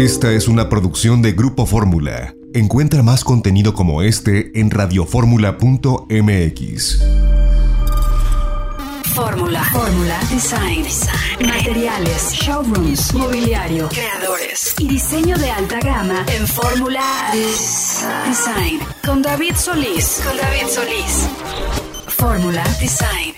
Esta es una producción de Grupo Fórmula. Encuentra más contenido como este en radioformula.mx. Fórmula. Fórmula. Design. Materiales. Showrooms. Mobiliario. Creadores. Y diseño de alta gama en Fórmula Design. Con David Solís. Con David Solís. Fórmula Design.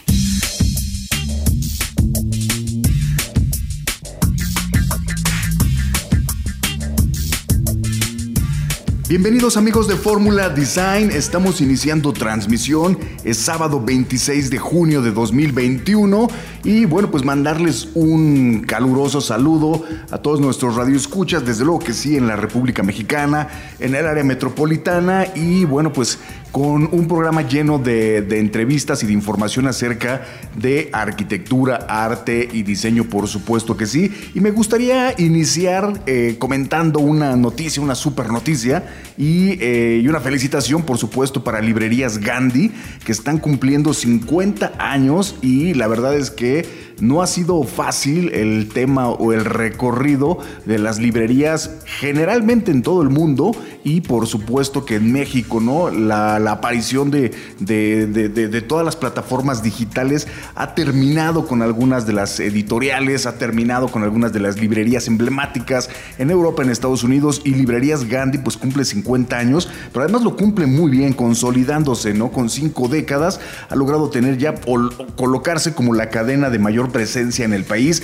Bienvenidos amigos de Fórmula Design, estamos iniciando transmisión, es sábado 26 de junio de 2021 y bueno pues mandarles un caluroso saludo a todos nuestros radioescuchas, desde luego que sí en la República Mexicana, en el área metropolitana. Y bueno pues con un programa lleno de, entrevistas y de información acerca de arquitectura, arte y diseño, por supuesto que sí. Y me gustaría iniciar eh, comentando una noticia, una super noticia eh, y, una felicitación, por supuesto, para Librerías Gandhi, que están cumpliendo 50 años y la verdad es que no ha sido fácil el tema o el recorrido de las librerías generalmente en todo el mundo y por supuesto que en México, ¿no? La, aparición de, de, todas las plataformas digitales ha terminado con algunas de las editoriales, ha terminado con algunas de las librerías emblemáticas en Europa, en Estados Unidos y librerías Gandhi pues cumple 50 años, pero además lo cumple muy bien, consolidándose, ¿no? Con cinco décadas ha logrado tener ya o colocarse como la cadena de mayor presencia en el país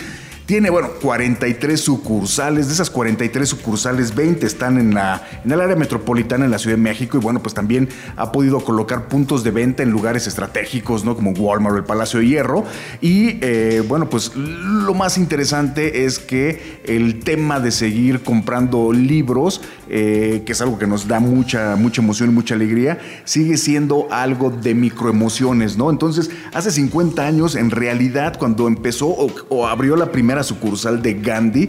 tiene, bueno, 43 sucursales. De esas 43 sucursales, 20 están en, la, en el área metropolitana en la Ciudad de México. Y bueno, pues también ha podido colocar puntos de venta en lugares estratégicos, ¿no? Como Walmart o el Palacio de Hierro. Y eh, bueno, pues lo más interesante es que el tema de seguir comprando libros, eh, que es algo que nos da mucha, mucha emoción y mucha alegría, sigue siendo algo de microemociones, ¿no? Entonces, hace 50 años, en realidad, cuando empezó o abrió la primera sucursal de Gandhi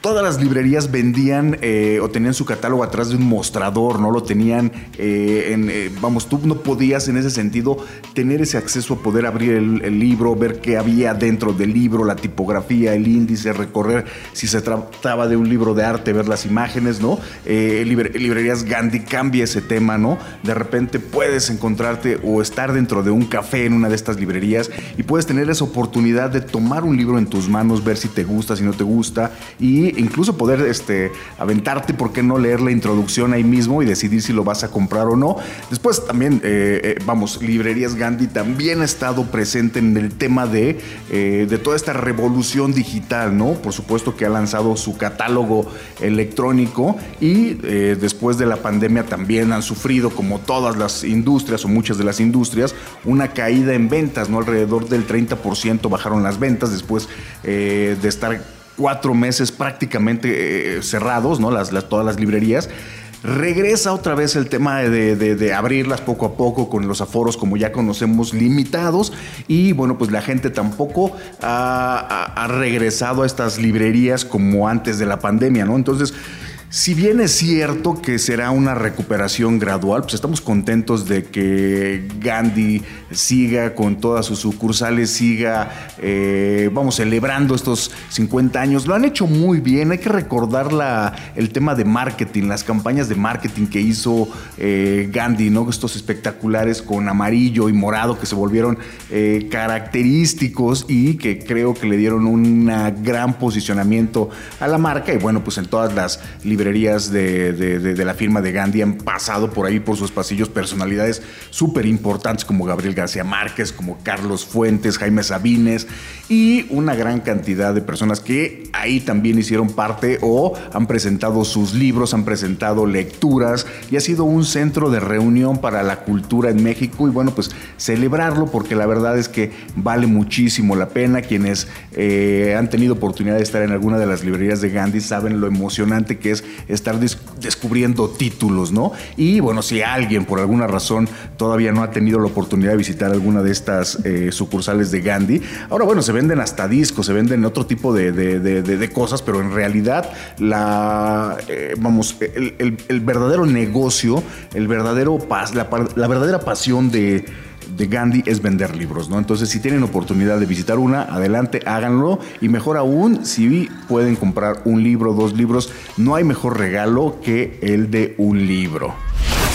Todas las librerías vendían eh, o tenían su catálogo atrás de un mostrador, no lo tenían eh, en, eh, vamos, tú no podías en ese sentido tener ese acceso a poder abrir el, libro, ver qué había dentro del libro, la tipografía, el índice, recorrer si se trataba de un libro de arte, ver las imágenes, ¿no? librerías Gandhi cambia ese tema, ¿no? De repente puedes encontrarte o estar dentro de un café en una de estas librerías y puedes tener esa oportunidad de tomar un libro en tus manos, ver si te gusta, si no te gusta y incluso poder este, aventarte, ¿por qué no leer la introducción ahí mismo y decidir si lo vas a comprar o no? Después también, eh, eh, vamos, Librerías Gandhi también ha estado presente en el tema de, eh, de toda esta revolución digital, ¿no? Por supuesto que ha lanzado su catálogo electrónico y después de la pandemia también han sufrido, como todas las industrias o muchas de las industrias, una caída en ventas, ¿no? Alrededor del 30% bajaron las ventas después de estar cuatro meses prácticamente eh, cerrados, ¿no? Las, todas las librerías. Regresa otra vez el tema de, abrirlas poco a poco con los aforos como ya conocemos limitados y bueno pues la gente tampoco ha, ha regresado a estas librerías como antes de la pandemia, ¿no? Entonces si bien es cierto que será una recuperación gradual, pues estamos contentos de que Gandhi siga con todas sus sucursales, siga, eh, vamos, celebrando estos 50 años. Lo han hecho muy bien, hay que recordar la, el tema de marketing, las campañas de marketing que hizo eh, Gandhi, ¿no? Estos espectaculares con amarillo y morado que se volvieron eh, característicos y que creo que le dieron un gran posicionamiento a la marca y bueno, pues en todas las librerías de, la firma de Gandhi han pasado por ahí por sus pasillos personalidades súper importantes como Gabriel García Márquez, como Carlos Fuentes, Jaime Sabines y una gran cantidad de personas que ahí también hicieron parte o han presentado sus libros, han presentado lecturas y ha sido un centro de reunión para la cultura en México y bueno, pues celebrarlo porque la verdad es que vale muchísimo la pena. Quienes eh, han tenido oportunidad de estar en alguna de las librerías de Gandhi saben lo emocionante que es estar descubriendo títulos, ¿no? Y bueno, si alguien por alguna razón todavía no ha tenido la oportunidad de visitar alguna de estas eh, sucursales de Gandhi, ahora bueno, se venden hasta discos, se venden otro tipo de, cosas, pero en realidad la, eh, vamos, el, verdadero negocio, el verdadero, la, la verdadera pasión de de Gandhi es vender libros, ¿no? Entonces, si tienen oportunidad de visitar una, adelante, háganlo. Y mejor aún, si pueden comprar un libro, dos libros, no hay mejor regalo que el de un libro.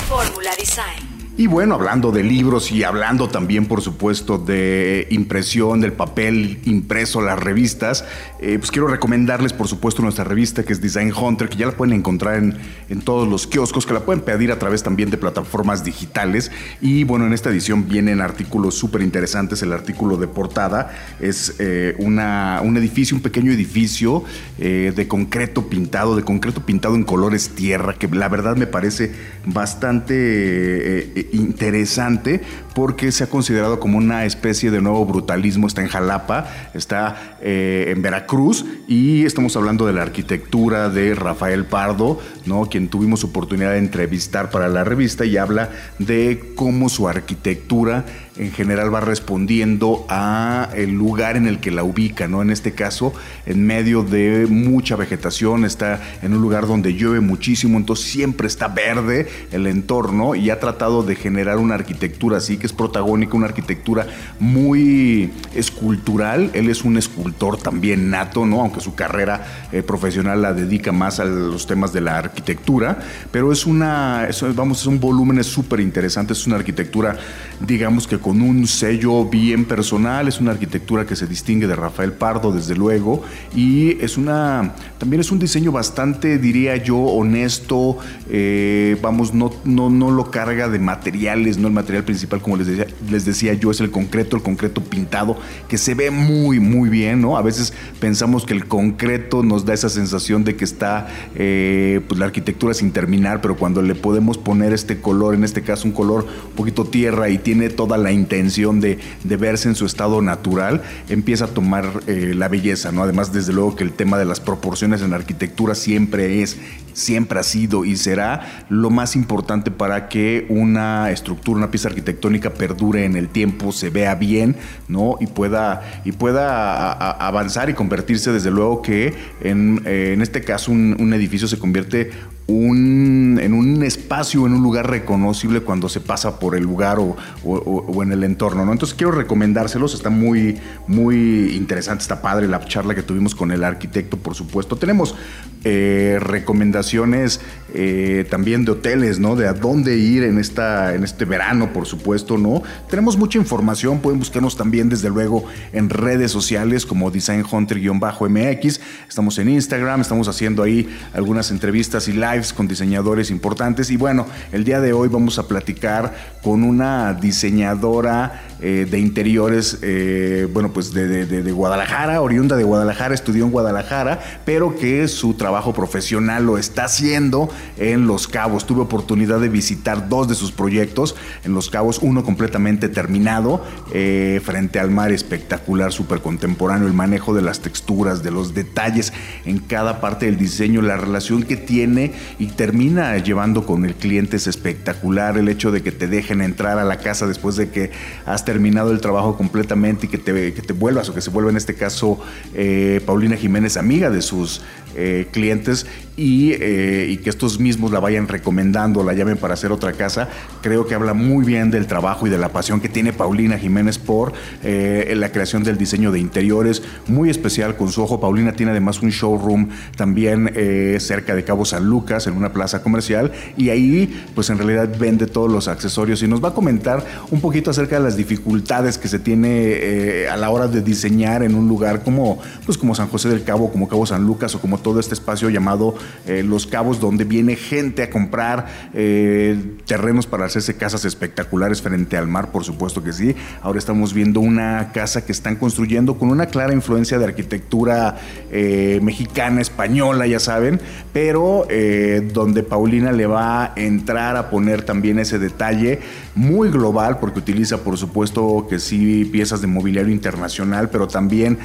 Fórmula Design. Y bueno, hablando de libros y hablando también, por supuesto, de impresión, del papel impreso, las revistas, eh, pues quiero recomendarles, por supuesto, nuestra revista que es Design Hunter, que ya la pueden encontrar en, en todos los kioscos, que la pueden pedir a través también de plataformas digitales. Y bueno, en esta edición vienen artículos súper interesantes. El artículo de portada es eh, una, un edificio, un pequeño edificio eh, de concreto pintado, de concreto pintado en colores tierra, que la verdad me parece bastante interesante porque se ha considerado como una especie de nuevo brutalismo. Está en Jalapa, está eh, en Veracruz y estamos hablando de la arquitectura de Rafael Pardo, ¿no? quien tuvimos oportunidad de entrevistar para la revista y habla de cómo su arquitectura en general va respondiendo a el lugar en el que la ubica, ¿no? En este caso, en medio de mucha vegetación, está en un lugar donde llueve muchísimo, entonces siempre está verde el entorno y ha tratado de generar una arquitectura así es protagónica, una arquitectura muy escultural. Él es un escultor también nato, ¿no? Aunque su carrera eh, profesional la dedica más a los temas de la arquitectura, pero es una, vamos, es un volumen súper interesante, es una arquitectura, digamos que con un sello bien personal, es una arquitectura que se distingue de Rafael Pardo, desde luego, y es una, también es un diseño bastante, diría yo, honesto, eh, vamos, no, no, no lo carga de materiales, no el material principal, como les decía, les decía yo, es el concreto, el concreto pintado, que se ve muy, muy bien, ¿no? A veces pensamos que el concreto nos da esa sensación de que está, eh, pues la arquitectura sin terminar, pero cuando le podemos poner este color, en este caso un color un poquito tierra y tiene toda la intención de, verse en su estado natural, empieza a tomar eh, la belleza, ¿no? Además, desde luego que el tema de las proporciones en arquitectura siempre es, siempre ha sido y será lo más importante para que una estructura, una pieza arquitectónica perdure en el tiempo, se vea bien, ¿no? Y pueda, y pueda avanzar y convertirse, desde luego que en, eh, este caso un, un edificio se convierte un, en un espacio, en un lugar reconocible cuando se pasa por el lugar o, en el entorno, ¿no? Entonces quiero recomendárselos, está muy, muy interesante, está padre la charla que tuvimos con el arquitecto, por supuesto. Tenemos eh, recomendaciones eh, también de hoteles, ¿no? De a dónde ir en, esta, en este verano, por supuesto, ¿no? Tenemos mucha información, pueden buscarnos también, desde luego, en redes sociales como Design Hunter-MX. Estamos en Instagram, estamos haciendo ahí algunas entrevistas y live con diseñadores importantes. Y bueno, el día de hoy vamos a platicar con una diseñadora eh, de interiores, eh, bueno, pues de, Guadalajara, oriunda de Guadalajara, estudió en Guadalajara, pero que su trabajo profesional lo está haciendo en Los Cabos. Tuve oportunidad de visitar dos de sus proyectos en Los Cabos, uno completamente terminado, eh, frente al mar, espectacular, súper contemporáneo, el manejo de las texturas, de los detalles en cada parte del diseño, la relación que tiene y termina llevando con el cliente es espectacular, el hecho de que te dejen entrar a la casa después de que has terminado el trabajo completamente y que te, que te vuelvas o que se vuelva en este caso eh, Paulina Jiménez amiga de sus eh, clientes eh, y, que estos mismos la vayan recomendando, la llamen para hacer otra casa, creo que habla muy bien del trabajo y de la pasión que tiene Paulina Jiménez por la creación del diseño de interiores, muy especial con su ojo. Paulina tiene además un showroom también cerca de Cabo San Lucas, en una plaza comercial, y ahí pues en realidad vende todos los accesorios y nos va a comentar un poquito acerca de las dificultades que se tiene eh, a la hora de diseñar en un lugar como, pues como San José del Cabo, como Cabo San Lucas o como todo este espacio llamado eh, Los Cabos, donde viene gente a comprar eh, terrenos para hacerse casas espectaculares frente al mar, por supuesto que sí. Ahora estamos viendo una casa que están construyendo con una clara influencia de arquitectura mexicana, española, ya saben, pero donde Paulina le va a entrar a poner también ese detalle muy global, porque utiliza, por supuesto, que sí piezas de mobiliario internacional, pero también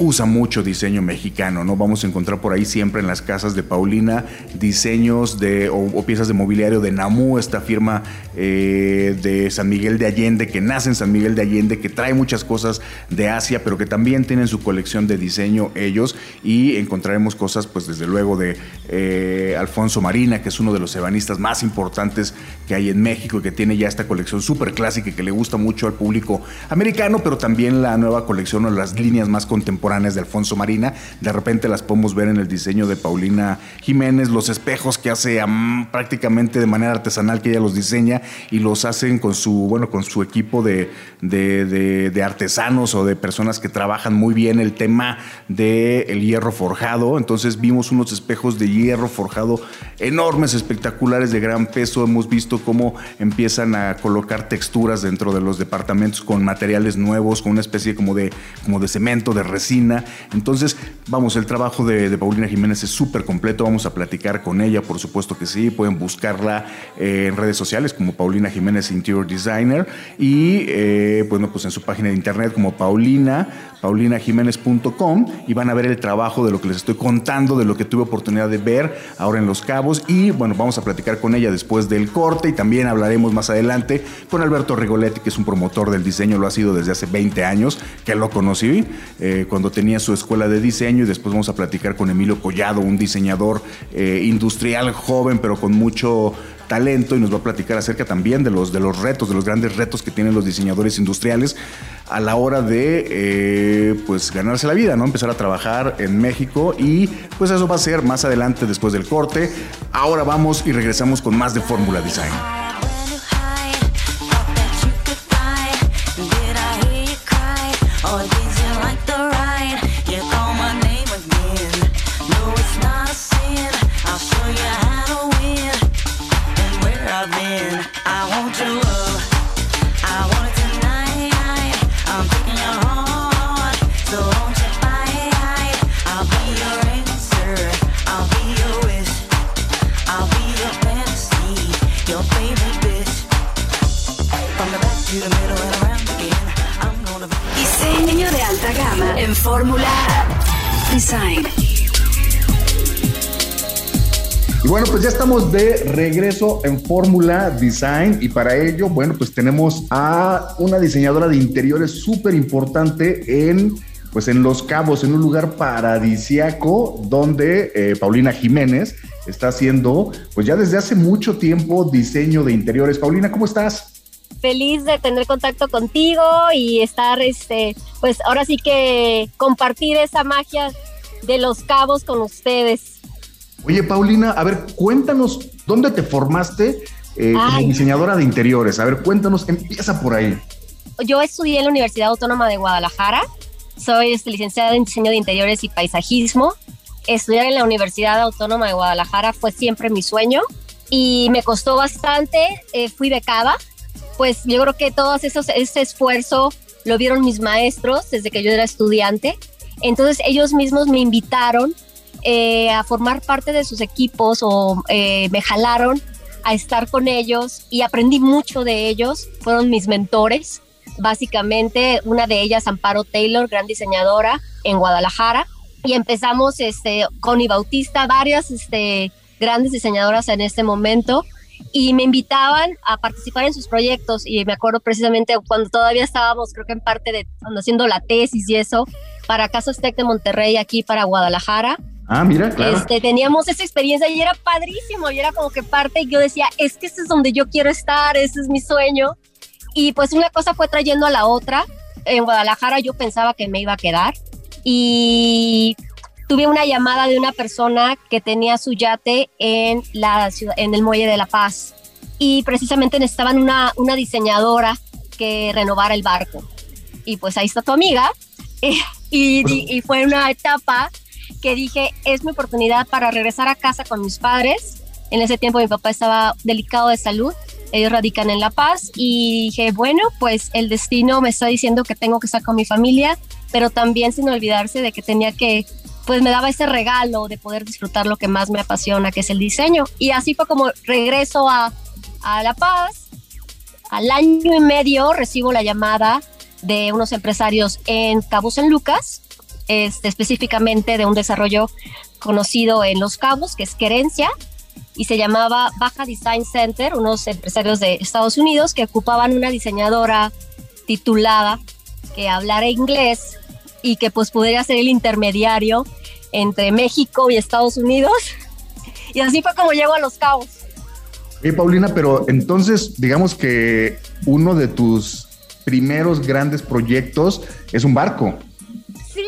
usa mucho diseño mexicano, ¿no? Vamos a encontrar por ahí siempre en las casas de Paulina diseños de, o, piezas de mobiliario de Namu, esta firma eh, de San Miguel de Allende, que nace en San Miguel de Allende, que trae muchas cosas de Asia, pero que también tienen su colección de diseño ellos y encontraremos cosas, pues desde luego, de eh, Alfonso Marina, que es uno de los ebanistas más importantes que hay en México y que tiene ya esta colección súper clásica y que le gusta mucho al público americano, pero también la nueva colección o las líneas más contemporáneas de Alfonso Marina. De repente las podemos ver en el diseño de Paulina Jiménez, los espejos que hace prácticamente de manera artesanal que ella los diseña y los hacen con su, bueno, con su equipo de, de, artesanos o de personas que trabajan muy bien el tema del el hierro forjado. Entonces vimos unos espejos de hierro forjado enormes, espectaculares, de gran peso. Hemos visto cómo empiezan a colocar texturas dentro de los departamentos con materiales nuevos, con una especie como de, como de cemento, de resina. Entonces, vamos, el trabajo de, Paulina Jiménez es súper completo. Vamos a platicar con ella, por supuesto que sí. Pueden buscarla eh, en redes sociales como Paulina Jiménez Interior Designer y, eh, bueno, pues en su página de internet como Paulina, paulinajiménez.com y van a ver el trabajo de lo que les estoy contando, de lo que tuve oportunidad de ver ahora en Los Cabos. Y, bueno, vamos a platicar con ella después del corte y también hablaremos más adelante con Alberto Rigoletti, que es un promotor del diseño, lo ha sido desde hace 20 años, que lo conocí eh, cuando tenía su escuela de diseño y después vamos a platicar con Emilio Collado, un diseñador eh, industrial joven, pero con mucho talento y nos va a platicar acerca también de los, de los retos, de los grandes retos que tienen los diseñadores industriales a la hora de eh, pues ganarse la vida, ¿no? Empezar a trabajar en México y pues eso va a ser más adelante después del corte. Ahora vamos y regresamos con más de Fórmula Design. En Fórmula Design. Y bueno, pues ya estamos de regreso en Fórmula Design y para ello, bueno, pues tenemos a una diseñadora de interiores súper importante en, pues en Los Cabos, en un lugar paradisiaco donde eh, Paulina Jiménez está haciendo, pues ya desde hace mucho tiempo, diseño de interiores. Paulina, ¿cómo estás? Feliz de tener contacto contigo y estar, este, pues ahora sí que compartir esa magia de los cabos con ustedes. Oye, Paulina, a ver, cuéntanos, ¿dónde te formaste eh, como diseñadora de interiores? A ver, cuéntanos, empieza por ahí. Yo estudié en la Universidad Autónoma de Guadalajara, soy este, licenciada en diseño de interiores y paisajismo. Estudiar en la Universidad Autónoma de Guadalajara fue siempre mi sueño y me costó bastante, eh, fui becada pues yo creo que todo ese esfuerzo lo vieron mis maestros desde que yo era estudiante. Entonces ellos mismos me invitaron eh, a formar parte de sus equipos o eh, me jalaron a estar con ellos y aprendí mucho de ellos. Fueron mis mentores, básicamente una de ellas Amparo Taylor, gran diseñadora en Guadalajara. Y empezamos este, con Bautista, varias este, grandes diseñadoras en este momento y me invitaban a participar en sus proyectos y me acuerdo precisamente cuando todavía estábamos creo que en parte de haciendo la tesis y eso para Casas Tech de Monterrey aquí para Guadalajara. Ah, mira, claro. Este, teníamos esa experiencia y era padrísimo y era como que parte y yo decía, es que este es donde yo quiero estar, ese es mi sueño. Y pues una cosa fue trayendo a la otra. En Guadalajara yo pensaba que me iba a quedar y tuve una llamada de una persona que tenía su yate en, la ciudad, en el muelle de La Paz y precisamente necesitaban una, una diseñadora que renovara el barco. Y pues ahí está tu amiga. Y, y, fue una etapa que dije, es mi oportunidad para regresar a casa con mis padres. En ese tiempo mi papá estaba delicado de salud, ellos radican en La Paz y dije, bueno, pues el destino me está diciendo que tengo que estar con mi familia, pero también sin olvidarse de que tenía que pues me daba ese regalo de poder disfrutar lo que más me apasiona, que es el diseño. Y así fue como regreso a, a La Paz. Al año y medio recibo la llamada de unos empresarios en Cabo San Lucas, este, específicamente de un desarrollo conocido en Los Cabos, que es Querencia, y se llamaba Baja Design Center, unos empresarios de Estados Unidos que ocupaban una diseñadora titulada que hablara inglés y que pues pudiera ser el intermediario entre México y Estados Unidos. Y así fue como llegó a Los Cabos. Hey, Paulina, pero entonces digamos que uno de tus primeros grandes proyectos es un barco. Sí.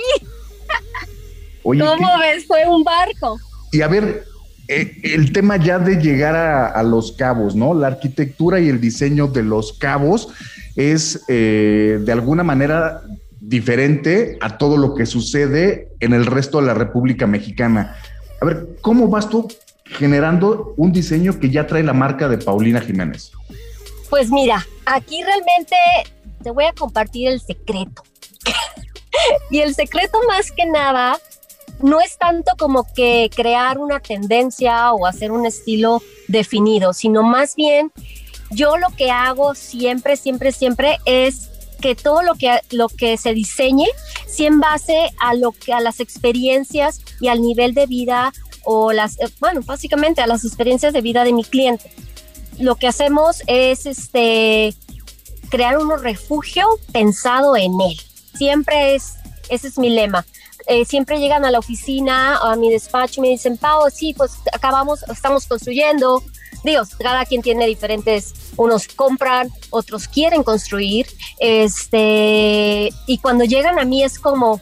¿Cómo ves? Fue un barco. Y a ver, eh, el tema ya de llegar a, los cabos, ¿no? La arquitectura y el diseño de los cabos es eh, de alguna manera diferente a todo lo que sucede en el resto de la República Mexicana. A ver, ¿cómo vas tú generando un diseño que ya trae la marca de Paulina Jiménez? Pues mira, aquí realmente te voy a compartir el secreto. y el secreto más que nada no es tanto como que crear una tendencia o hacer un estilo definido, sino más bien yo lo que hago siempre, siempre, siempre es que todo lo que, lo que se diseñe sea en base a lo que a las experiencias y al nivel de vida o las eh, bueno básicamente a las experiencias de vida de mi cliente lo que hacemos es este crear un refugio pensado en él siempre es ese es mi lema eh, siempre llegan a la oficina, a mi despacho y me dicen, Pau, sí, pues acabamos, estamos construyendo. Dios, cada quien tiene diferentes, unos compran, otros quieren construir. Este, y cuando llegan a mí es como,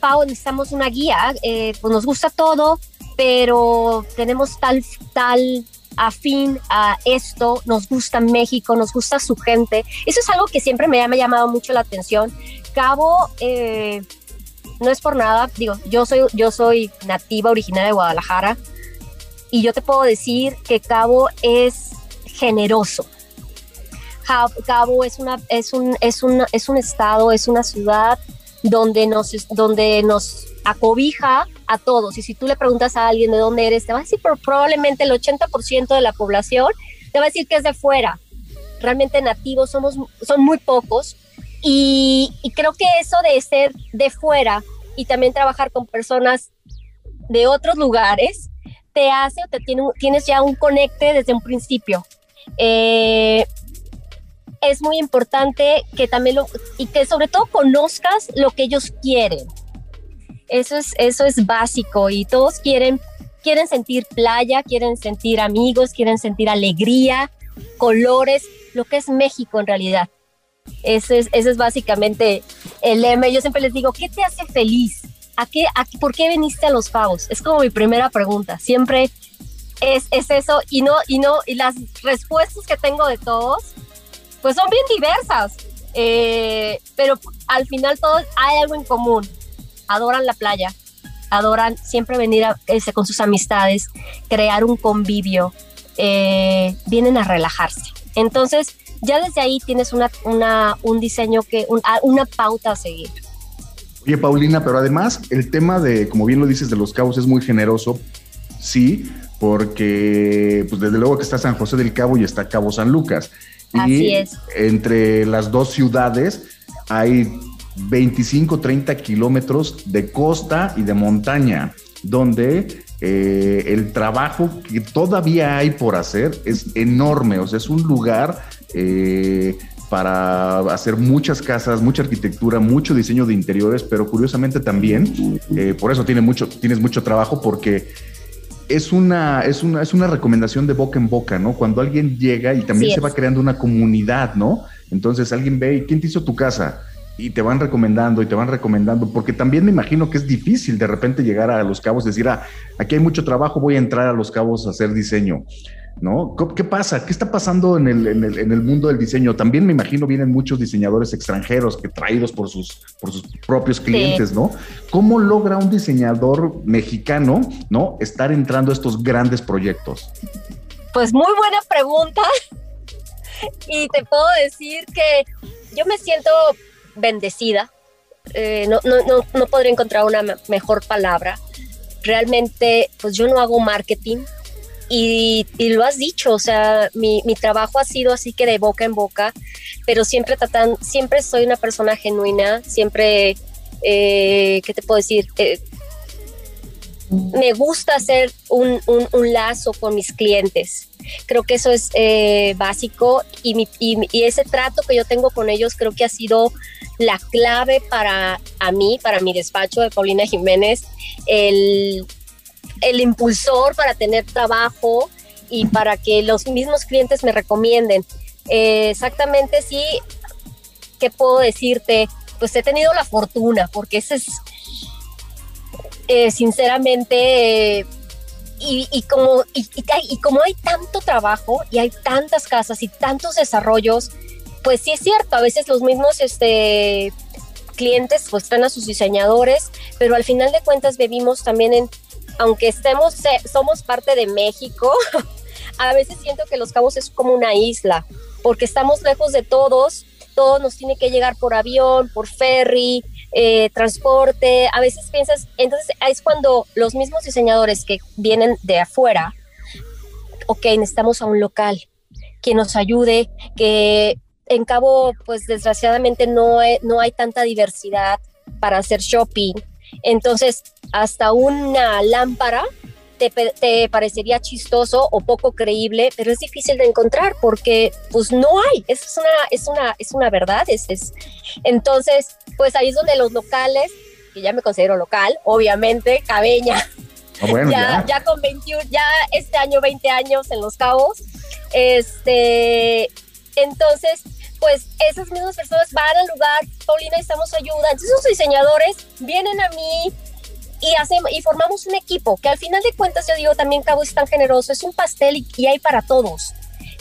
Pau, necesitamos una guía, eh, pues nos gusta todo, pero tenemos tal, tal afín a esto, nos gusta México, nos gusta su gente. Eso es algo que siempre me ha, llamado mucho la atención. Cabo, eh, no es por nada, digo, yo soy, yo soy nativa originaria de Guadalajara y yo te puedo decir que Cabo es generoso. Cabo es, una, es, un, es, un, es un estado, es una ciudad donde nos, donde nos acobija a todos. Y si tú le preguntas a alguien de dónde eres, te va a decir probablemente el 80% de la población te va a decir que es de fuera. Realmente nativos somos, son muy pocos y, creo que eso de ser de fuera y también trabajar con personas de otros lugares te hace o te tiene, tienes ya un conecte desde un principio. Eh, es muy importante que también lo, y que sobre todo conozcas lo que ellos quieren. Eso es, eso es básico y todos quieren, quieren sentir playa, quieren sentir amigos, quieren sentir alegría, colores, lo que es México en realidad. Ese es, ese es básicamente el lema. Yo siempre les digo, ¿qué te hace feliz? ¿A qué, a, ¿Por qué viniste a los pavos? Es como mi primera pregunta. Siempre es, es eso y no, y no, y las respuestas que tengo de todos, pues son bien diversas. Eh, pero al final todos hay algo en común. Adoran la playa, adoran siempre venir este, con sus amistades, crear un convivio, eh, vienen a relajarse. Entonces, ya desde ahí tienes una un diseño que, una pauta a seguir. Oye, Paulina, pero además el tema de, como bien lo dices, de los cabos es muy generoso, sí, porque pues desde luego que está San José del Cabo y está Cabo San Lucas. Así es. Entre las dos ciudades hay 25, 30 kilómetros de costa y de montaña, donde eh, el trabajo que todavía hay por hacer es enorme, o sea, es un lugar eh, para hacer muchas casas, mucha arquitectura, mucho diseño de interiores, pero curiosamente también, eh, por eso tiene mucho, tienes mucho trabajo porque es una, es, una, es una recomendación de boca en boca, ¿no? Cuando alguien llega y también se va creando una comunidad, ¿no? Entonces alguien ve, ¿quién te hizo tu casa? y te van recomendando y te van recomendando, porque también me imagino que es difícil de repente llegar a Los Cabos y decir, ah, aquí hay mucho trabajo, voy a entrar a Los Cabos a hacer diseño. ¿No? ¿Qué pasa? ¿Qué está pasando en el, en el, en el mundo del diseño? También me imagino vienen muchos diseñadores extranjeros que traídos por sus, por sus propios clientes, ¿no? ¿Cómo logra un diseñador mexicano, ¿no? Estar entrando a estos grandes proyectos. Pues muy buena pregunta. Y te puedo decir que yo me siento bendecida. Eh, no, no, no, no, podría encontrar una mejor palabra. Realmente, pues yo no hago marketing y, y lo has dicho, o sea, mi, mi, trabajo ha sido así que de boca en boca, pero siempre tratan, siempre soy una persona genuina, siempre eh, ¿qué te puedo decir? Eh, me gusta hacer un, lazo con mis clientes. Creo que eso es eh, básico y, y, ese trato que yo tengo con ellos creo que ha sido la clave para a mí, para mi despacho de Paulina Jiménez, el, el impulsor para tener trabajo y para que los mismos clientes me recomienden. exactamente, sí, ¿qué puedo decirte? Pues he tenido la fortuna, porque ese es eh, sinceramente, y, como, y, como hay tanto trabajo y hay tantas casas y tantos desarrollos, pues sí es cierto, a veces los mismos este, clientes pues traen a sus diseñadores, pero al final de cuentas vivimos también en, aunque estemos, somos parte de México, a veces siento que Los Cabos es como una isla, porque estamos lejos de todos, todo nos tiene que llegar por avión, por ferry, eh, transporte, a veces piensas, entonces es cuando los mismos diseñadores que vienen de afuera, ok, necesitamos a un local que nos ayude, que en Cabo, pues desgraciadamente no no hay tanta diversidad para hacer shopping, entonces hasta una lámpara te, parecería chistoso o poco creíble, pero es difícil de encontrar porque pues no hay, es una, es una, es una verdad, es, es. entonces pues ahí es donde los locales, que ya me considero local, obviamente, Cabeña, ah, ya, con 21, ya este año 20 años en Los Cabos, este, entonces pues esas mismas personas van al lugar, Paulina, necesitamos ayuda. Entonces esos diseñadores vienen a mí, y, hacemos, y formamos un equipo que al final de cuentas yo digo también Cabo es tan generoso, es un pastel y, hay para todos.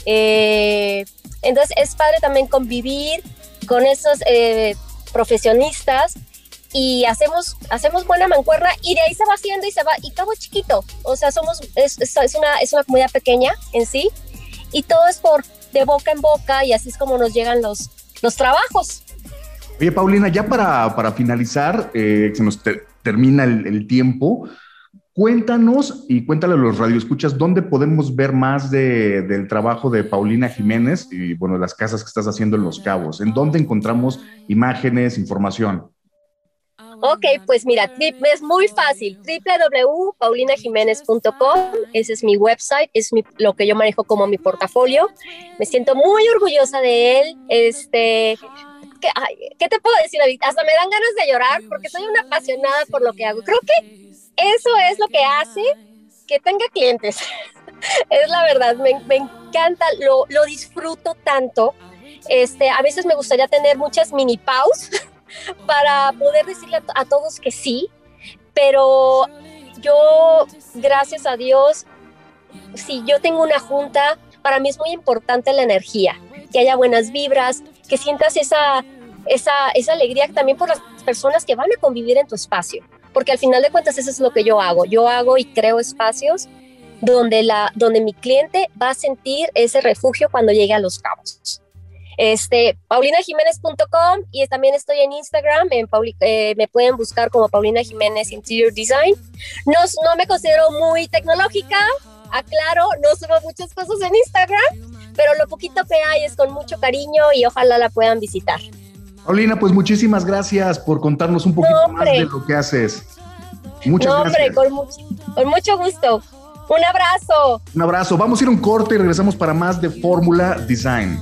Eh, entonces es padre también convivir con esos eh, profesionistas y hacemos, hacemos buena mancuerna y de ahí se va haciendo y se va, y Cabo es chiquito, o sea, somos, es, una, es una comunidad pequeña en sí y todo es por de boca en boca y así es como nos llegan los, los trabajos. Oye, Paulina, ya para, para finalizar, eh, se nos termina el, tiempo. Cuéntanos y cuéntale a los radioescuchas dónde podemos ver más del trabajo de Paulina Jiménez y, bueno, las casas que estás haciendo en Los Cabos. ¿En dónde encontramos imágenes, información? Ok, pues mira, es muy fácil. www.paulinajiménez.com, ese es mi website, es lo que yo manejo como mi portafolio. Me siento muy orgullosa de él. Este, ¿qué, te puedo decir, David? Hasta me dan ganas de llorar porque soy una apasionada por lo que hago. Creo que eso es lo que hace que tenga clientes. es la verdad, me, encanta, lo, lo, disfruto tanto. Este, a veces me gustaría tener muchas mini pausas para poder decirle a, todos que sí, pero yo, gracias a Dios, si yo tengo una junta, para mí es muy importante la energía, que haya buenas vibras, que sientas esa, esa, esa alegría también por las personas que van a convivir en tu espacio, porque al final de cuentas eso es lo que yo hago, yo hago y creo espacios donde, la, donde mi cliente va a sentir ese refugio cuando llegue a los cabos. Este, paulinajiménez.com y también estoy en Instagram, en eh, me pueden buscar como Paulina Jiménez Interior Design. No, no me considero muy tecnológica, aclaro, no subo muchas cosas en Instagram, pero lo poquito que hay es con mucho cariño y ojalá la puedan visitar. Paulina, pues muchísimas gracias por contarnos un poquito más de lo que haces. Muchas gracias. Con mucho, con mucho gusto. Un abrazo. Un abrazo. Vamos a ir a un corte y regresamos para más de Fórmula Design.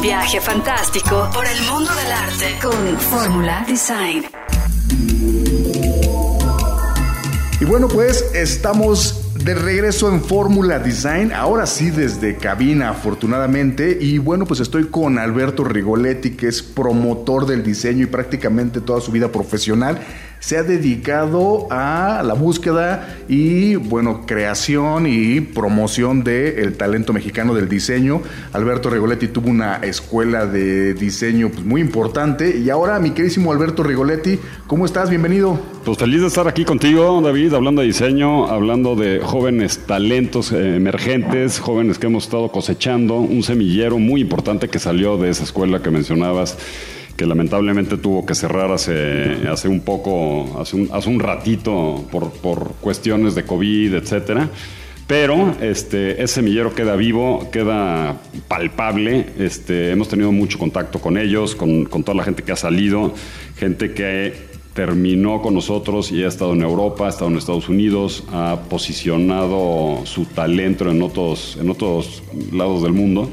Viaje fantástico por el mundo del arte con Fórmula Design. Y bueno, pues estamos de regreso en Fórmula Design, ahora sí desde cabina afortunadamente. Y bueno pues estoy con Alberto Rigoletti que es promotor del diseño y prácticamente toda su vida profesional se ha dedicado a la búsqueda y, bueno, creación y promoción del talento mexicano del diseño. Alberto Rigoletti tuvo una escuela de diseño pues, muy importante. Y ahora, mi queridísimo Alberto Rigoletti, ¿cómo estás? Bienvenido. Pues feliz de estar aquí contigo, David, hablando de diseño, hablando de jóvenes talentos eh, emergentes, jóvenes que hemos estado cosechando, un semillero muy importante que salió de esa escuela que mencionabas que lamentablemente tuvo que cerrar hace, hace un poco, hace un, hace un ratito por, por cuestiones de COVID, etcétera. Pero este, ese semillero queda vivo, queda palpable. Este, hemos tenido mucho contacto con ellos, con, con toda la gente que ha salido, gente que terminó con nosotros y ha estado en Europa, ha estado en Estados Unidos, ha posicionado su talento en otros, en otros lados del mundo.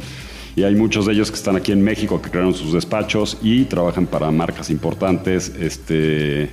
Y hay muchos de ellos que están aquí en México, que crearon sus despachos y trabajan para marcas importantes. Este,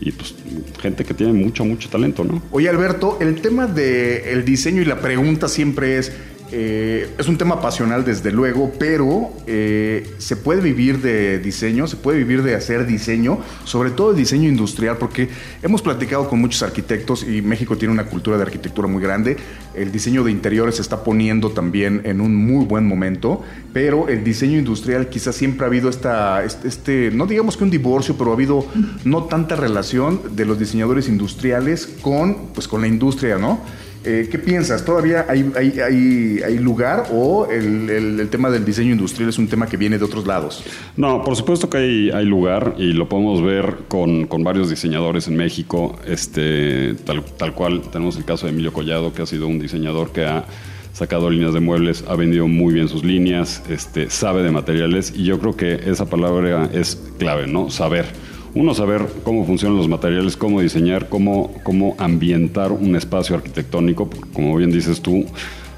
y pues gente que tiene mucho, mucho talento, ¿no? Oye Alberto, el tema del diseño y la pregunta siempre es, eh, es un tema pasional desde luego, pero eh, se puede vivir de diseño, se puede vivir de hacer diseño, sobre todo el diseño industrial, porque hemos platicado con muchos arquitectos y México tiene una cultura de arquitectura muy grande. El diseño de interiores se está poniendo también en un muy buen momento, pero el diseño industrial quizás siempre ha habido esta, este, este no digamos que un divorcio, pero ha habido no tanta relación de los diseñadores industriales con, pues, con la industria, ¿no? Eh, ¿Qué piensas? ¿Todavía hay, hay, lugar o el, tema del diseño industrial es un tema que viene de otros lados? No, por supuesto que hay, lugar y lo podemos ver con, varios diseñadores en México. Este, tal, tal cual tenemos el caso de Emilio Collado, que ha sido un diseñador que ha sacado líneas de muebles, ha vendido muy bien sus líneas, este, sabe de materiales y yo creo que esa palabra es clave, ¿no? Saber uno, saber cómo funcionan los materiales, cómo diseñar, cómo, cómo ambientar un espacio arquitectónico. Como bien dices tú,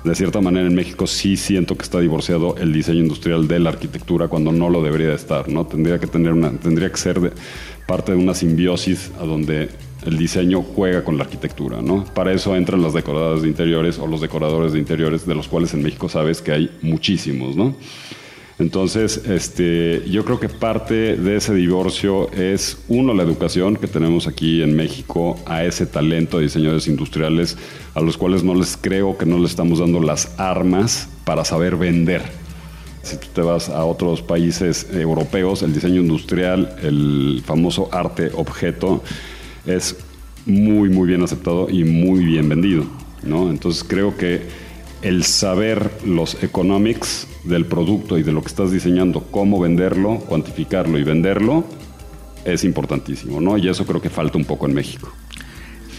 de cierta manera en México sí siento que está divorciado el diseño industrial de la arquitectura cuando no lo debería de estar, ¿no? Tendría que tener tendría que ser parte de una simbiosis a donde el diseño juega con la arquitectura, ¿no? Para eso entran las decoradoras de interiores o los decoradores de interiores, de los cuales en México sabes que hay muchísimos, ¿no? Entonces, este, yo creo que parte de ese divorcio es, uno, la educación que tenemos aquí en México a ese talento de diseñadores industriales, a los cuales no les creo que no les estamos dando las armas para saber vender. Si tú te vas a otros países europeos, el diseño industrial, el famoso arte objeto, es muy, muy bien aceptado y muy bien vendido. ¿no? Entonces creo que el saber los economics del producto y de lo que estás diseñando, cómo venderlo, cuantificarlo y venderlo, es importantísimo, ¿no? Y eso creo que falta un poco en México.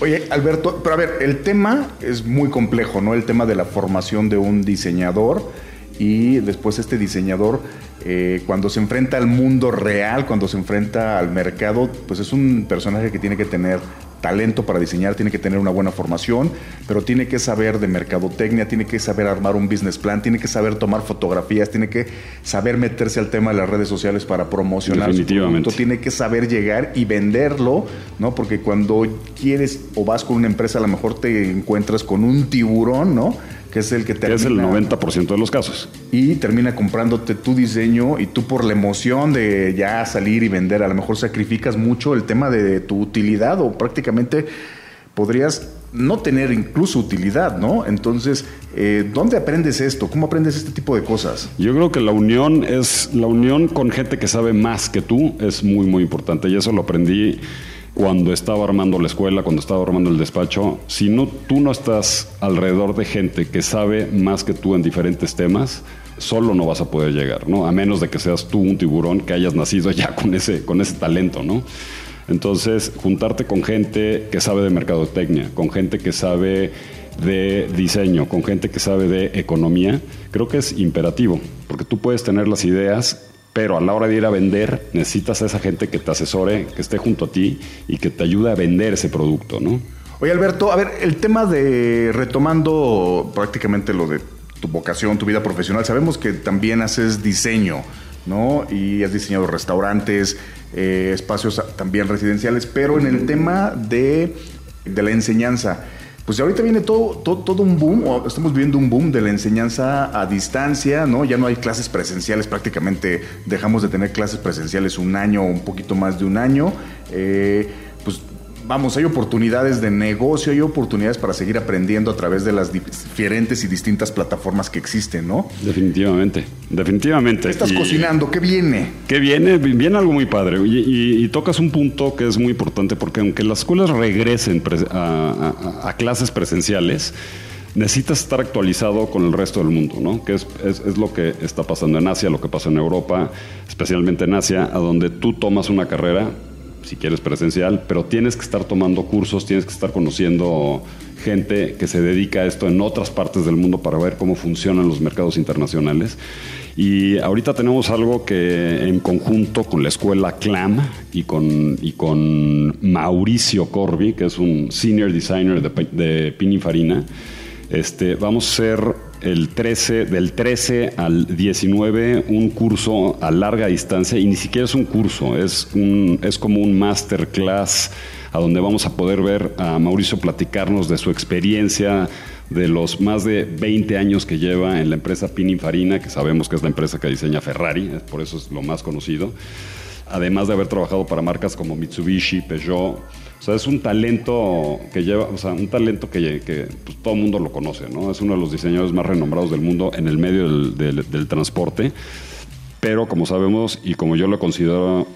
Oye, Alberto, pero a ver, el tema es muy complejo, ¿no? El tema de la formación de un diseñador y después este diseñador, eh, cuando se enfrenta al mundo real, cuando se enfrenta al mercado, pues es un personaje que tiene que tener talento para diseñar, tiene que tener una buena formación, pero tiene que saber de mercadotecnia, tiene que saber armar un business plan, tiene que saber tomar fotografías, tiene que saber meterse al tema de las redes sociales para promocionar su producto, tiene que saber llegar y venderlo, ¿no? Porque cuando quieres o vas con una empresa, a lo mejor te encuentras con un tiburón, ¿no? Que es el que termina... Es el 90% de los casos. Y termina comprándote tu diseño y tú por la emoción de ya salir y vender, a lo mejor sacrificas mucho el tema de tu utilidad o prácticamente podrías no tener incluso utilidad, ¿no? Entonces, eh, ¿dónde aprendes esto? ¿Cómo aprendes este tipo de cosas? Yo creo que la unión es, la unión con gente que sabe más que tú es muy, muy importante y eso lo aprendí cuando estaba armando la escuela, cuando estaba armando el despacho, si no, tú no estás alrededor de gente que sabe más que tú en diferentes temas, solo no vas a poder llegar, ¿no? A menos de que seas tú un tiburón que hayas nacido ya con ese, con ese talento, ¿no? Entonces, juntarte con gente que sabe de mercadotecnia, con gente que sabe de diseño, con gente que sabe de economía, creo que es imperativo, porque tú puedes tener las ideas, pero a la hora de ir a vender necesitas a esa gente que te asesore, que esté junto a ti y que te ayude a vender ese producto, ¿no? Oye Alberto, a ver, el tema de retomando prácticamente lo de tu vocación, tu vida profesional, sabemos que también haces diseño, ¿no? Y has diseñado restaurantes, eh, espacios también residenciales, pero en el tema de, de la enseñanza, pues ahorita viene todo, todo, un boom, o estamos viviendo un boom de la enseñanza a distancia, ¿no? Ya no hay clases presenciales, prácticamente dejamos de tener clases presenciales un año o un poquito más de un año. Eh, vamos, hay oportunidades de negocio, hay oportunidades para seguir aprendiendo a través de las diferentes y distintas plataformas que existen, ¿no? Definitivamente, definitivamente. ¿Qué estás cocinando? ¿Qué viene? ¿Qué viene? Viene algo muy padre. Y, tocas un punto que es muy importante porque aunque las escuelas regresen a, clases presenciales, necesitas estar actualizado con el resto del mundo, ¿no? Que es, es, es, lo que está pasando en Asia, lo que pasa en Europa, especialmente en Asia, a donde tú tomas una carrera, si quieres presencial, pero tienes que estar tomando cursos, tienes que estar conociendo gente que se dedica a esto en otras partes del mundo para ver cómo funcionan los mercados internacionales. Y ahorita tenemos algo que en conjunto con la escuela CLAM y con, y con Mauricio Corby, que es un senior designer de, de Pininfarina, este, vamos a hacer el 13, del 13 al 19 un curso a larga distancia y ni siquiera es un curso, es, un, es como un masterclass a donde vamos a poder ver a Mauricio platicarnos de su experiencia, de los más de 20 años que lleva en la empresa Pininfarina, que sabemos que es la empresa que diseña Ferrari, por eso es lo más conocido, además de haber trabajado para marcas como Mitsubishi, Peugeot. O sea, es un talento que lleva, o sea, un talento que, que pues, todo el mundo lo conoce, ¿no? Es uno de los diseñadores más renombrados del mundo en el medio del, del, del transporte. Pero como sabemos y como yo lo considero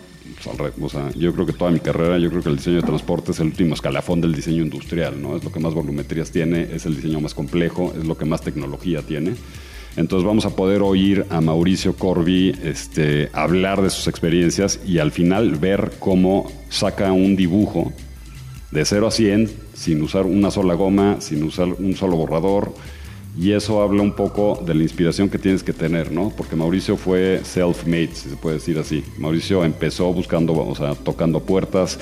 o sea, yo creo que toda mi carrera, yo creo que el diseño de transporte es el último escalafón del diseño industrial, ¿no? Es lo que más volumetrías tiene, es el diseño más complejo, es lo que más tecnología tiene. Entonces vamos a poder oír a Mauricio Corby este, hablar de sus experiencias y al final ver cómo saca un dibujo de 0 a 100 sin usar una sola goma, sin usar un solo borrador, y eso habla un poco de la inspiración que tienes que tener, ¿no? Porque Mauricio fue self-made, si se puede decir así. Mauricio empezó buscando, o sea, tocando puertas,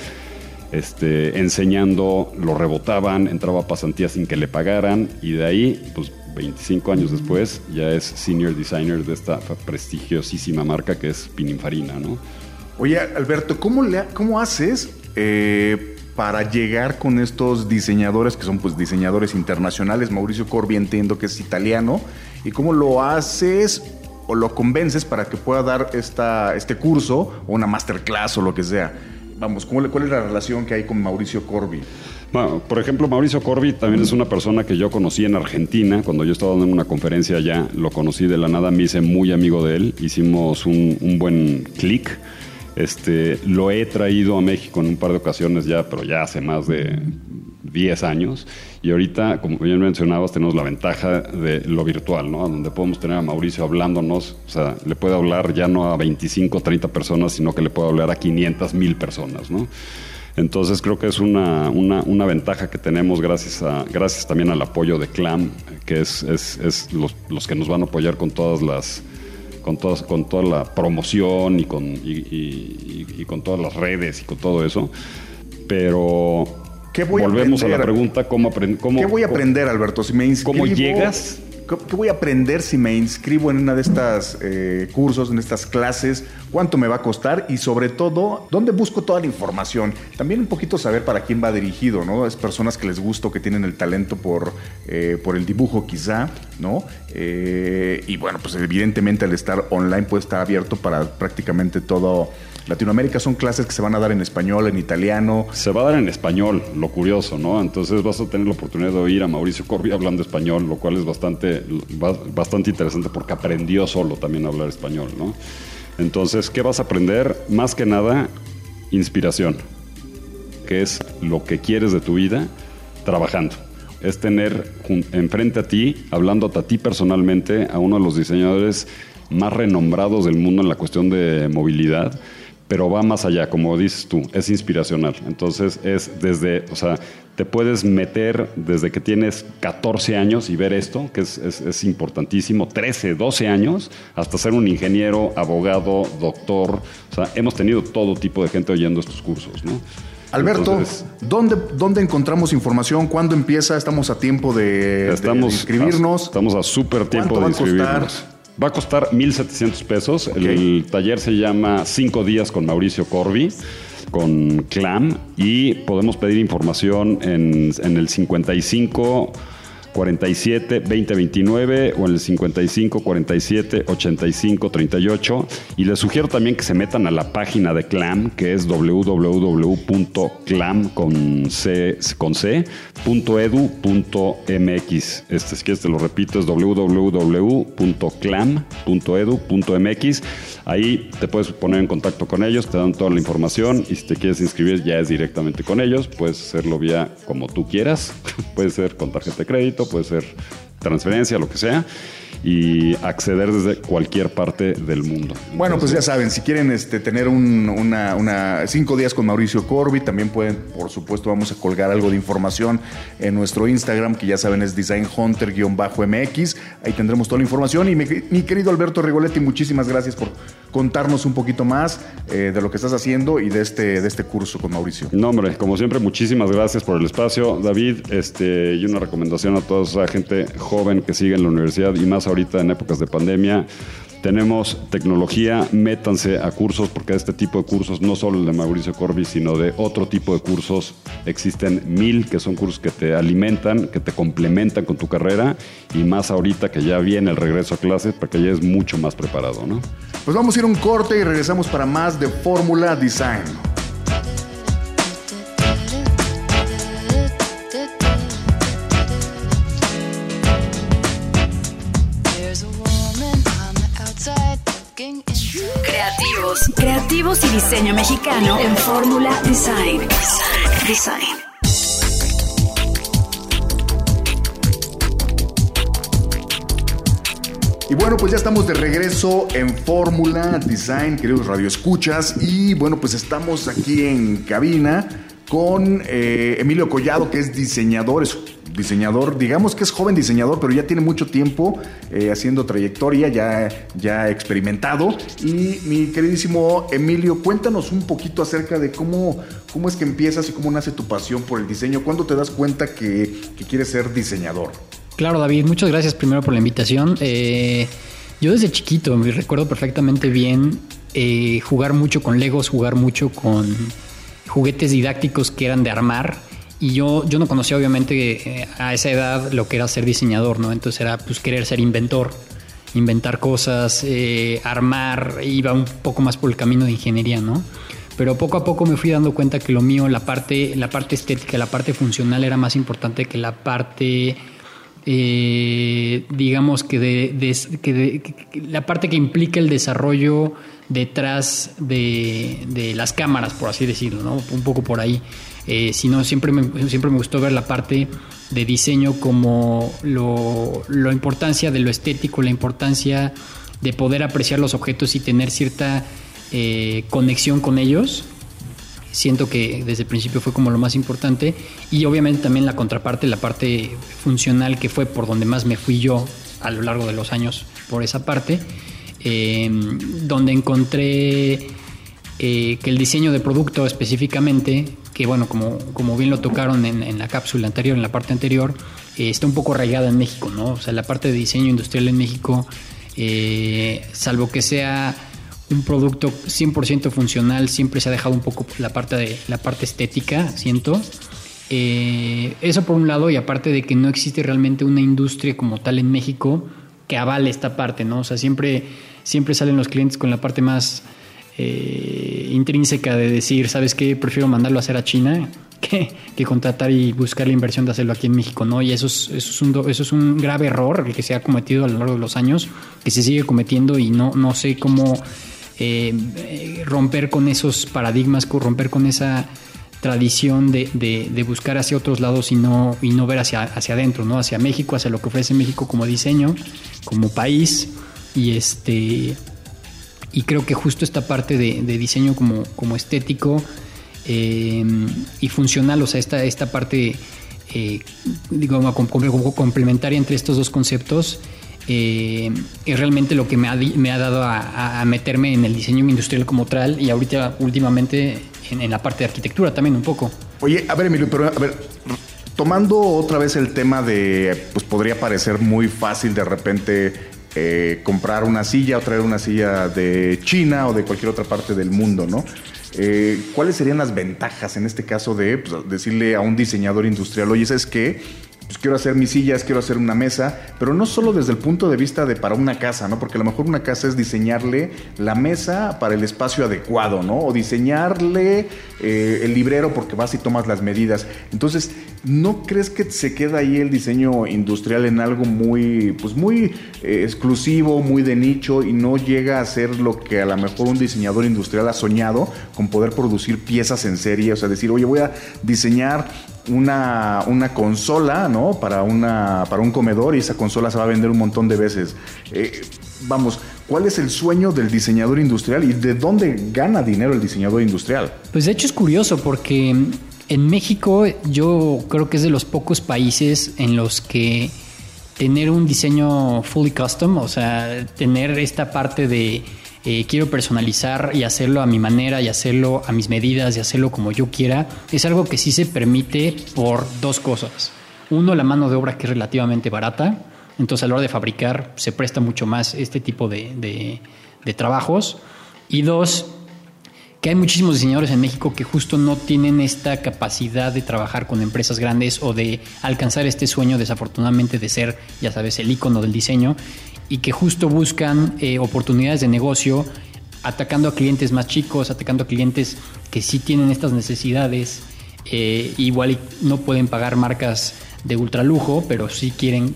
este, enseñando, lo rebotaban, entraba a pasantías sin que le pagaran y de ahí, pues 25 años después, ya es senior designer de esta prestigiosísima marca que es Pininfarina, ¿no? Oye, Alberto, ¿cómo, le, cómo haces eh, para llegar con estos diseñadores que son pues diseñadores internacionales. Mauricio Corbi entiendo que es italiano. ¿Y cómo lo haces o lo convences para que pueda dar esta, este curso o una masterclass o lo que sea? Vamos, ¿cuál es la relación que hay con Mauricio Corbi? Bueno, por ejemplo, Mauricio Corbi también es una persona que yo conocí en Argentina, cuando yo estaba dando una conferencia allá, lo conocí de la nada, me hice muy amigo de él, hicimos un, un buen clic este, lo he traído a México en un par de ocasiones ya, pero ya hace más de 10 años. Y ahorita, como bien mencionabas, tenemos la ventaja de lo virtual, ¿no? Donde podemos tener a Mauricio hablándonos, o sea, le puede hablar ya no a 25 o 30 personas, sino que le puede hablar a 500 mil personas, ¿no? Entonces creo que es una, una, una, ventaja que tenemos gracias, a, gracias también al apoyo de CLAM, que es, es, es los, los, que nos van a apoyar con todas las, con, todas, con toda la promoción y con, y, y, y con todas las redes y con todo eso. Pero ¿Qué voy volvemos a, a, la pregunta, ¿cómo, cómo ¿Qué voy a aprender, Alberto? Si me inscribo, ¿Cómo llegas? ¿Qué voy a aprender si me inscribo en una de estas eh, cursos, en estas clases? ¿Cuánto me va a costar? Y sobre todo, ¿dónde busco toda la información? También un poquito saber para quién va dirigido, ¿no? Es personas que les gusta, que tienen el talento por, eh, por el dibujo quizá, ¿no? Eh, y bueno, pues evidentemente al estar online puede estar abierto para prácticamente todo Latinoamérica son clases que se van a dar en español, en italiano. Se va a dar en español, lo curioso, ¿no? Entonces vas a tener la oportunidad de oír a Mauricio Corbi hablando español, lo cual es bastante, bastante interesante porque aprendió solo también a hablar español, ¿no? Entonces, ¿qué vas a aprender? Más que nada, inspiración, que es lo que quieres de tu vida trabajando. Es tener enfrente a ti, hablando a ti personalmente, a uno de los diseñadores más renombrados del mundo en la cuestión de movilidad pero va más allá, como dices tú, es inspiracional. Entonces es desde, o sea, te puedes meter desde que tienes 14 años y ver esto, que es, es, es importantísimo, 13, 12 años, hasta ser un ingeniero, abogado, doctor. O sea, hemos tenido todo tipo de gente oyendo estos cursos, ¿no? Alberto, Entonces, ¿dónde, ¿dónde encontramos información? ¿Cuándo empieza? ¿Estamos a tiempo de, estamos de inscribirnos? A, estamos a súper tiempo de inscribirnos. Va a costar 1.700 pesos. Okay. El taller se llama Cinco días con Mauricio Corby, con Clam, y podemos pedir información en, en el 55 47 20 29 o en el 55 47 85 38 y les sugiero también que se metan a la página de CLAM que es www.clam con c, con c .edu.mx este si quieres te lo repito es www.clam.edu.mx ahí te puedes poner en contacto con ellos te dan toda la información y si te quieres inscribir ya es directamente con ellos puedes hacerlo vía como tú quieras. Puede ser con tarjeta de crédito puede ser transferencia, lo que sea y acceder desde cualquier parte del mundo. Bueno, pues ya saben, si quieren este, tener un, una, una, cinco días con Mauricio Corby, también pueden, por supuesto, vamos a colgar algo de información en nuestro Instagram, que ya saben es Design Hunter-MX. Ahí tendremos toda la información. Y mi, mi, querido Alberto Rigoletti, muchísimas gracias por contarnos un poquito más eh, de lo que estás haciendo y de este, de este curso con Mauricio. No, hombre, como siempre, muchísimas gracias por el espacio, David. Este, y una recomendación a toda esa gente joven que sigue en la universidad y más ahorita en épocas de pandemia. Tenemos tecnología, métanse a cursos, porque este tipo de cursos, no solo el de Mauricio Corby, sino de otro tipo de cursos, existen mil que son cursos que te alimentan, que te complementan con tu carrera, y más ahorita que ya viene el regreso a clases, para que ya es mucho más preparado, ¿no? Pues vamos a ir un corte y regresamos para más de Fórmula Design. Y diseño mexicano en Fórmula Design. Design. Y bueno, pues ya estamos de regreso en Fórmula Design, queridos radioescuchas. Y bueno, pues estamos aquí en cabina con eh, Emilio Collado, que es diseñador, diseñador, digamos que es joven diseñador, pero ya tiene mucho tiempo eh, haciendo trayectoria, ya, ya experimentado. Y mi queridísimo Emilio, cuéntanos un poquito acerca de cómo, cómo es que empiezas y cómo nace tu pasión por el diseño. ¿Cuándo te das cuenta que, que quieres ser diseñador? Claro, David, muchas gracias primero por la invitación. Eh, yo desde chiquito me recuerdo perfectamente bien eh, jugar mucho con Legos, jugar mucho con juguetes didácticos que eran de armar. Y yo, yo no conocía obviamente eh, a esa edad lo que era ser diseñador, ¿no? Entonces era pues querer ser inventor, inventar cosas, eh, armar, iba un poco más por el camino de ingeniería, ¿no? Pero poco a poco me fui dando cuenta que lo mío, la parte, la parte estética, la parte funcional era más importante que la parte eh, digamos que, de, que, de, que, la parte que implica el desarrollo detrás de, de, las cámaras, por así decirlo, ¿no? un poco por ahí. Eh, sino siempre me, siempre me gustó ver la parte de diseño como lo, la importancia de lo estético, la importancia de poder apreciar los objetos y tener cierta eh, conexión con ellos. Siento que desde el principio fue como lo más importante y obviamente también la contraparte, la parte funcional que fue por donde más me fui yo a lo largo de los años por esa parte, eh, donde encontré eh, que el diseño de producto específicamente, que bueno, como, como bien lo tocaron en, en la cápsula anterior, en la parte anterior, eh, está un poco arraigada en México, ¿no? O sea, la parte de diseño industrial en México, eh, salvo que sea un producto 100% funcional, siempre se ha dejado un poco la parte, de, la parte estética, siento. Eh, eso por un lado, y aparte de que no existe realmente una industria como tal en México que avale esta parte, ¿no? O sea, siempre, siempre salen los clientes con la parte más eh, intrínseca de decir, ¿sabes qué? Prefiero mandarlo a hacer a China que, contratar y buscar la inversión de hacerlo aquí en México, ¿no? Y eso es, eso es un grave error el que se ha cometido a lo largo de los años, que se sigue cometiendo y no, no sé cómo eh, romper con esos paradigmas, romper con esa tradición de, de, de, buscar hacia otros lados y no, y no ver hacia, hacia adentro, ¿no? hacia México, hacia lo que ofrece México como diseño, como país. Y este y creo que justo esta parte de, diseño como, como estético eh, y funcional, o sea, esta, esta parte eh, digo, complementaria entre estos dos conceptos, eh, es realmente lo que me ha, me ha dado a, a, meterme en el diseño industrial como tal y ahorita últimamente en, en, la parte de arquitectura también un poco. Oye, a ver Emilio, pero a ver, tomando otra vez el tema de, pues podría parecer muy fácil de repente eh, comprar una silla o traer una silla de China o de cualquier otra parte del mundo, ¿no? Eh, ¿Cuáles serían las ventajas en este caso de pues, decirle a un diseñador industrial, oye, ¿sabes qué? Pues quiero hacer mis sillas, quiero hacer una mesa, pero no solo desde el punto de vista de para una casa, ¿no? Porque a lo mejor una casa es diseñarle la mesa para el espacio adecuado, ¿no? O diseñarle eh, el librero porque vas y tomas las medidas. Entonces, ¿no crees que se queda ahí el diseño industrial en algo muy, pues muy eh, exclusivo, muy de nicho y no llega a ser lo que a lo mejor un diseñador industrial ha soñado con poder producir piezas en serie? O sea, decir, oye, voy a diseñar una, una consola, ¿no? Para, una, para un comedor y esa consola se va a vender un montón de veces. Eh, vamos, ¿cuál es el sueño del diseñador industrial y de dónde gana dinero el diseñador industrial? Pues de hecho es curioso porque en México yo creo que es de los pocos países en los que tener un diseño fully custom, o sea, tener esta parte de eh, quiero personalizar y hacerlo a mi manera y hacerlo a mis medidas y hacerlo como yo quiera, es algo que sí se permite por dos cosas. Uno, la mano de obra que es relativamente barata, entonces a la hora de fabricar se presta mucho más este tipo de, de trabajos. Y dos, que hay muchísimos diseñadores en México que justo no tienen esta capacidad de trabajar con empresas grandes o de alcanzar este sueño desafortunadamente de ser, ya sabes, el icono del diseño y que justo buscan eh, oportunidades de negocio atacando a clientes más chicos, atacando a clientes que sí tienen estas necesidades, eh, igual no pueden pagar marcas de ultralujo, pero sí quieren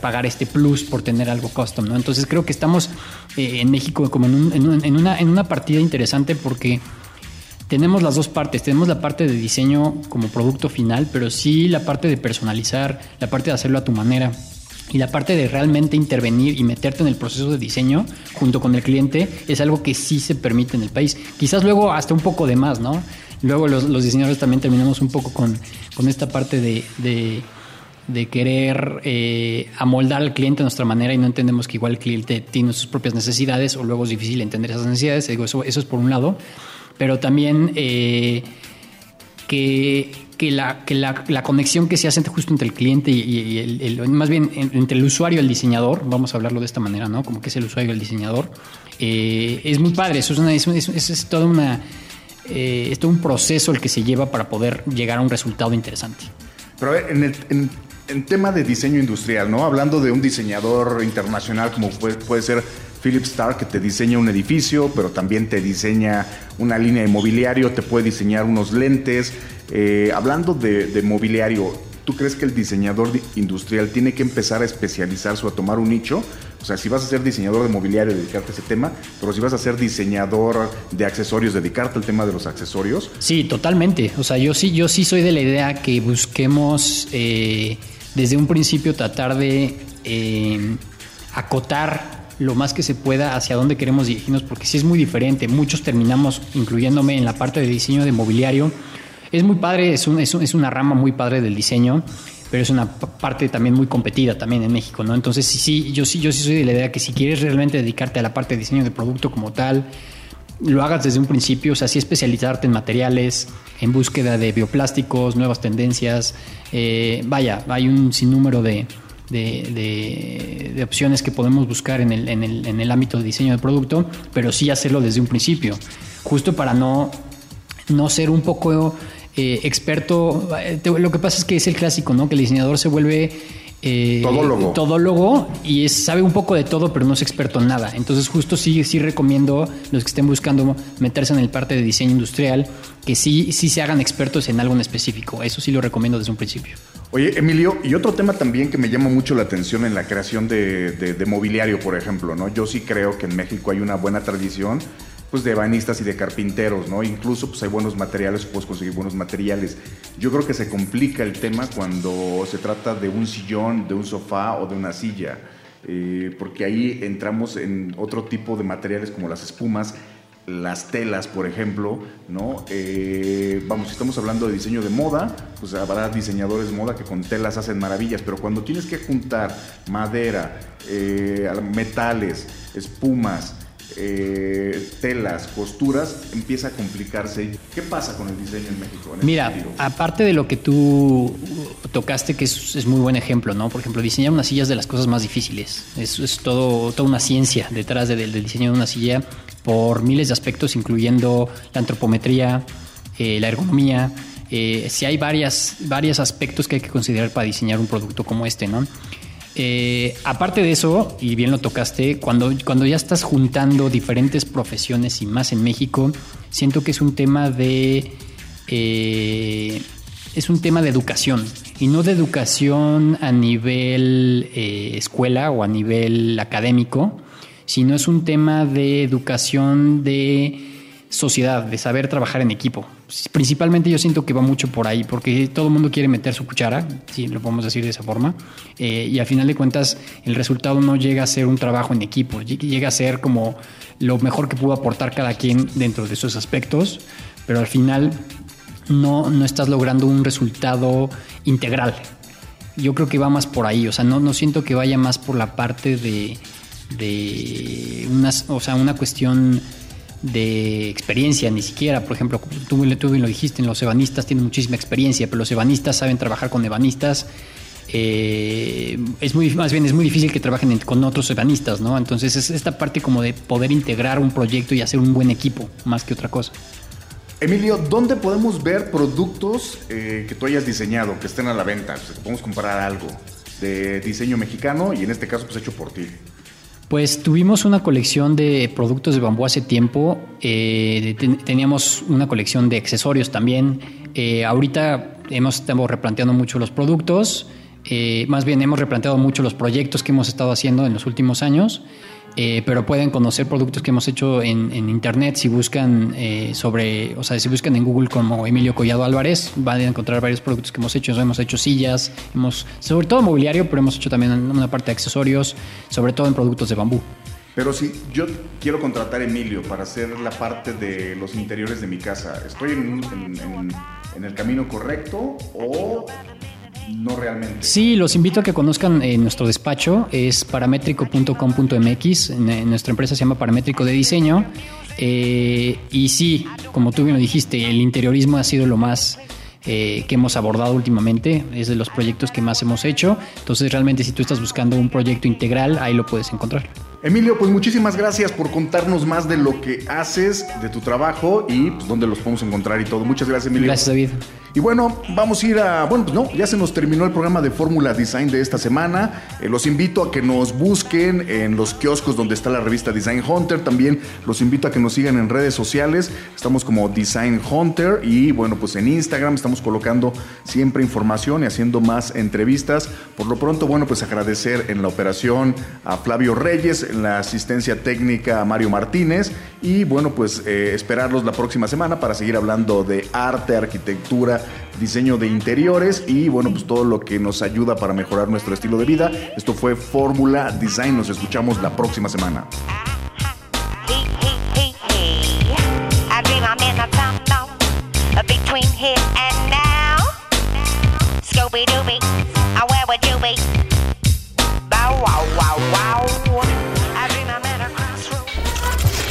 pagar este plus por tener algo custom, ¿no? Entonces creo que estamos eh, en México como en, en, una, en una partida interesante porque tenemos las dos partes. Tenemos la parte de diseño como producto final, pero sí la parte de personalizar, la parte de hacerlo a tu manera y la parte de realmente intervenir y meterte en el proceso de diseño junto con el cliente es algo que sí se permite en el país. Quizás luego hasta un poco de más, ¿no? Luego los, diseñadores también terminamos un poco con, esta parte de, de, querer eh, amoldar al cliente a nuestra manera y no entendemos que igual el cliente tiene sus propias necesidades o luego es difícil entender esas necesidades. eso, eso es por un lado. Pero también eh, que que la, que la, la, conexión que se hace justo entre el cliente y, el, más bien entre el usuario y el diseñador, vamos a hablarlo de esta manera, ¿no? Como que es el usuario y el diseñador, eh, es muy padre, eso es, una, es, es, es toda una, eh, es todo un proceso el que se lleva para poder llegar a un resultado interesante. Pero en el, en, en tema de diseño industrial, ¿no? Hablando de un diseñador internacional como puede, puede ser Philip Stark, que te diseña un edificio, pero también te diseña una línea de mobiliario, te puede diseñar unos lentes, eh, hablando de, mobiliario, ¿tú crees que el diseñador industrial tiene que empezar a especializarse o a tomar un nicho? O sea, si vas a ser diseñador de mobiliario, dedicarte a ese tema, pero si vas a ser diseñador de accesorios, dedicarte al tema de los accesorios. Sí, totalmente. O sea, yo sí, yo sí soy de la idea que busquemos eh, desde un principio tratar de eh, acotar lo más que se pueda hacia dónde queremos dirigirnos, porque sí es muy diferente. Muchos terminamos incluyéndome en la parte de diseño de mobiliario es muy padre, es, es, una rama muy padre del diseño, pero es una parte también muy competida también en México, ¿no? Entonces, sí, sí, yo sí, yo sí soy de la idea que si quieres realmente dedicarte a la parte de diseño de producto como tal, lo hagas desde un principio, o sea, sí especializarte en materiales, en búsqueda de bioplásticos, nuevas tendencias. Eh, vaya, hay un sinnúmero de, de, de, opciones que podemos buscar en el, en, el, en el ámbito de diseño de producto, pero sí hacerlo desde un principio, justo para no, no ser un poco eh, experto. Eh, lo que pasa es que es el clásico, ¿no? Que el diseñador se vuelve eh, todólogo. todólogo y sabe un poco de todo, pero no es experto en nada. Entonces, justo sí, sí recomiendo los que estén buscando meterse en el parte de diseño industrial, que sí, sí se hagan expertos en algo en específico. Eso sí lo recomiendo desde un principio. Oye, Emilio, y otro tema también que me llama mucho la atención en la creación de, de mobiliario, por ejemplo, ¿no? Yo sí creo que en México hay una buena tradición pues de banistas y de carpinteros, ¿no? Incluso pues hay buenos materiales, puedes conseguir buenos materiales. Yo creo que se complica el tema cuando se trata de un sillón, de un sofá o de una silla, eh, porque ahí entramos en otro tipo de materiales como las espumas, las telas, por ejemplo, ¿no? Eh, vamos, si estamos hablando de diseño de moda, pues habrá diseñadores de moda que con telas hacen maravillas, pero cuando tienes que juntar madera, eh, metales, espumas, eh, telas, costuras, empieza a complicarse. ¿Qué pasa con el diseño en México? Mira, aparte de lo que tú tocaste, que es, muy buen ejemplo, ¿no? Por ejemplo, diseñar una silla es de las cosas más difíciles. Es, es todo, toda una ciencia detrás del diseño de una silla por miles de aspectos, incluyendo la antropometría, eh, la ergonomía. Eh, si hay varias, varios aspectos que hay que considerar para diseñar un producto como este, ¿no? Eh, aparte de eso, y bien lo tocaste, cuando, cuando ya estás juntando diferentes profesiones y más en México, siento que es un tema de. Es un tema de educación. Y no de educación a nivel escuela o a nivel académico, sino es un tema de educación de sociedad, de saber trabajar en equipo. principalmente yo siento que va mucho por ahí, porque todo el mundo quiere meter su cuchara, si lo podemos decir de esa forma, eh, y al final de cuentas el resultado no llega a ser un trabajo en equipo, llega a ser como lo mejor que pudo aportar cada quien dentro de esos aspectos, pero al final no, no estás logrando un resultado integral. Yo creo que va más por ahí, o sea, no, no siento que vaya más por la parte de, de o sea, una cuestión de experiencia, ni siquiera, por ejemplo, tú, tú lo dijiste, los ebanistas tienen muchísima experiencia, pero los ebanistas saben trabajar con ebanistas. Eh, es muy, más bien es muy difícil que trabajen con otros ebanistas, ¿no? Entonces es esta parte como de poder integrar un proyecto y hacer un buen equipo, más que otra cosa. Emilio, ¿dónde podemos ver productos eh, que tú hayas diseñado, que estén a la venta? Pues, podemos comprar algo de diseño mexicano y en este caso pues hecho por ti. Pues tuvimos una colección de productos de bambú hace tiempo, eh, teníamos una colección de accesorios también. Eh, ahorita hemos estado replanteando mucho los productos, eh, más bien hemos replanteado mucho los proyectos que hemos estado haciendo en los últimos años. Eh, pero pueden conocer productos que hemos hecho en, internet. Si buscan eh, sobre, o sea, si buscan en Google como Emilio Collado Álvarez, van a encontrar varios productos que hemos hecho. Hemos hecho sillas, hemos, sobre todo mobiliario, pero hemos hecho también una parte de accesorios, sobre todo en productos de bambú. Pero si yo quiero contratar a Emilio para hacer la parte de los interiores de mi casa, ¿estoy en, en el camino correcto o no realmente. Sí, los invito a que conozcan eh, nuestro despacho, es paramétrico.com.mx, nuestra empresa se llama Paramétrico de Diseño, eh, y sí, como tú bien lo dijiste, el interiorismo ha sido lo más eh, que hemos abordado últimamente, es de los proyectos que más hemos hecho, entonces realmente si tú estás buscando un proyecto integral, ahí lo puedes encontrar. Emilio, pues muchísimas gracias por contarnos más de lo que haces, de tu trabajo y pues, dónde los podemos encontrar y todo. Muchas gracias, Emilio. Gracias, David. Y bueno, vamos a ir a. Bueno, pues no, ya se nos terminó el programa de Fórmula Design de esta semana. Eh, los invito a que nos busquen en los kioscos donde está la revista Design Hunter. También los invito a que nos sigan en redes sociales. Estamos como Design Hunter y bueno, pues en Instagram estamos colocando siempre información y haciendo más entrevistas. Por lo pronto, bueno, pues agradecer en la operación a Flavio Reyes la asistencia técnica Mario Martínez y bueno, pues eh, esperarlos la próxima semana para seguir hablando de arte, arquitectura, diseño de interiores y bueno, pues todo lo que nos ayuda para mejorar nuestro estilo de vida. Esto fue Fórmula Design, nos escuchamos la próxima semana.